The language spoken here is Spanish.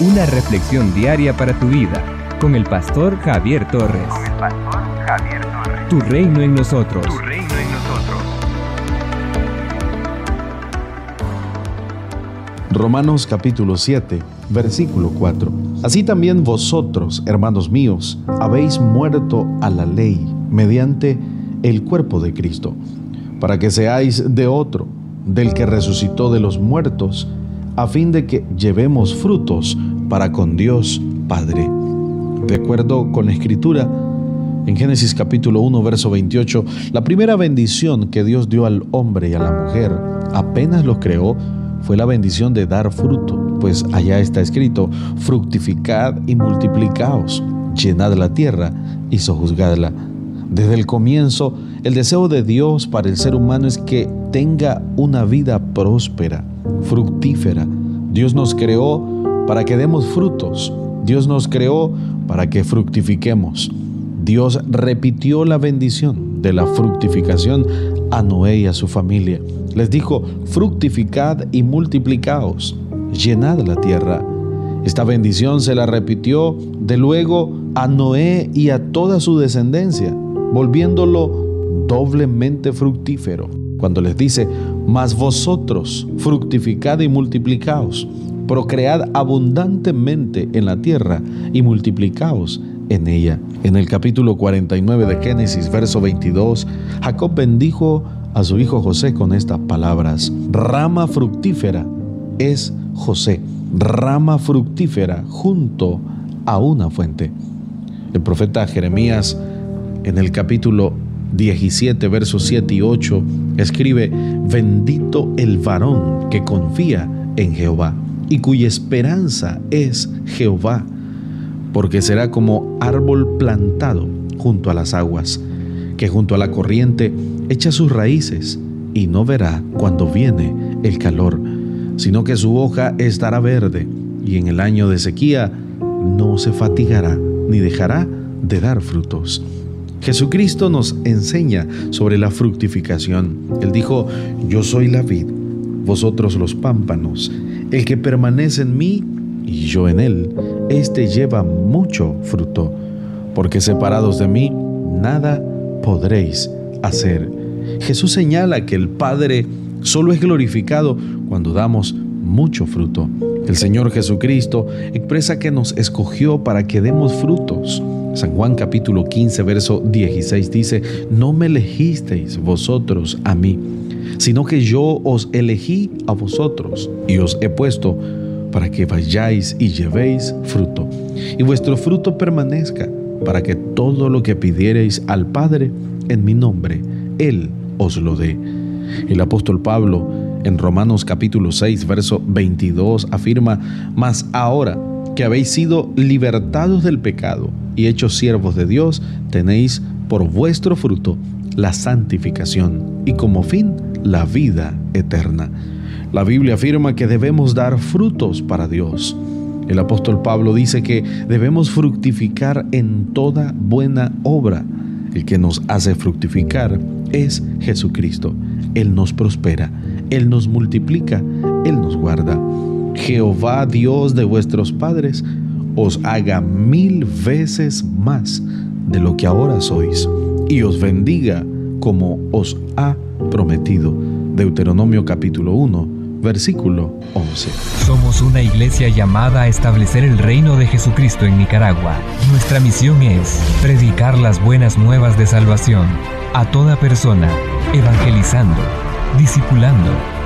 una reflexión diaria para tu vida con el pastor Javier Torres. Con el pastor Javier Torres. Tu reino en nosotros. Tu reino en nosotros. Romanos capítulo 7, versículo 4. Así también vosotros, hermanos míos, habéis muerto a la ley mediante el cuerpo de Cristo, para que seáis de otro, del que resucitó de los muertos, a fin de que llevemos frutos para con Dios Padre. De acuerdo con la Escritura, en Génesis capítulo 1, verso 28, la primera bendición que Dios dio al hombre y a la mujer apenas los creó fue la bendición de dar fruto, pues allá está escrito, fructificad y multiplicaos, llenad la tierra y sojuzgadla. Desde el comienzo, el deseo de Dios para el ser humano es que tenga una vida próspera, fructífera. Dios nos creó para que demos frutos. Dios nos creó para que fructifiquemos. Dios repitió la bendición de la fructificación a Noé y a su familia. Les dijo, fructificad y multiplicaos, llenad la tierra. Esta bendición se la repitió de luego a Noé y a toda su descendencia, volviéndolo doblemente fructífero. Cuando les dice, mas vosotros fructificad y multiplicaos, procread abundantemente en la tierra y multiplicaos en ella. En el capítulo 49 de Génesis, verso 22, Jacob bendijo a su hijo José con estas palabras. Rama fructífera es José, rama fructífera junto a una fuente. El profeta Jeremías en el capítulo 17, versos 7 y 8, escribe, bendito el varón que confía en Jehová y cuya esperanza es Jehová, porque será como árbol plantado junto a las aguas, que junto a la corriente echa sus raíces y no verá cuando viene el calor, sino que su hoja estará verde y en el año de sequía no se fatigará ni dejará de dar frutos. Jesucristo nos enseña sobre la fructificación. Él dijo, yo soy la vid, vosotros los pámpanos. El que permanece en mí y yo en él, éste lleva mucho fruto, porque separados de mí, nada podréis hacer. Jesús señala que el Padre solo es glorificado cuando damos mucho fruto. El Señor Jesucristo expresa que nos escogió para que demos frutos. San Juan capítulo 15, verso 16 dice, no me elegisteis vosotros a mí, sino que yo os elegí a vosotros y os he puesto para que vayáis y llevéis fruto, y vuestro fruto permanezca, para que todo lo que pidiereis al Padre en mi nombre, Él os lo dé. El apóstol Pablo en Romanos capítulo 6, verso 22 afirma, mas ahora que habéis sido libertados del pecado y hechos siervos de Dios, tenéis por vuestro fruto la santificación y como fin la vida eterna. La Biblia afirma que debemos dar frutos para Dios. El apóstol Pablo dice que debemos fructificar en toda buena obra. El que nos hace fructificar es Jesucristo. Él nos prospera, Él nos multiplica, Él nos guarda. Jehová Dios de vuestros padres os haga mil veces más de lo que ahora sois y os bendiga como os ha prometido. Deuteronomio capítulo 1 versículo 11. Somos una iglesia llamada a establecer el reino de Jesucristo en Nicaragua. Nuestra misión es predicar las buenas nuevas de salvación a toda persona, evangelizando, discipulando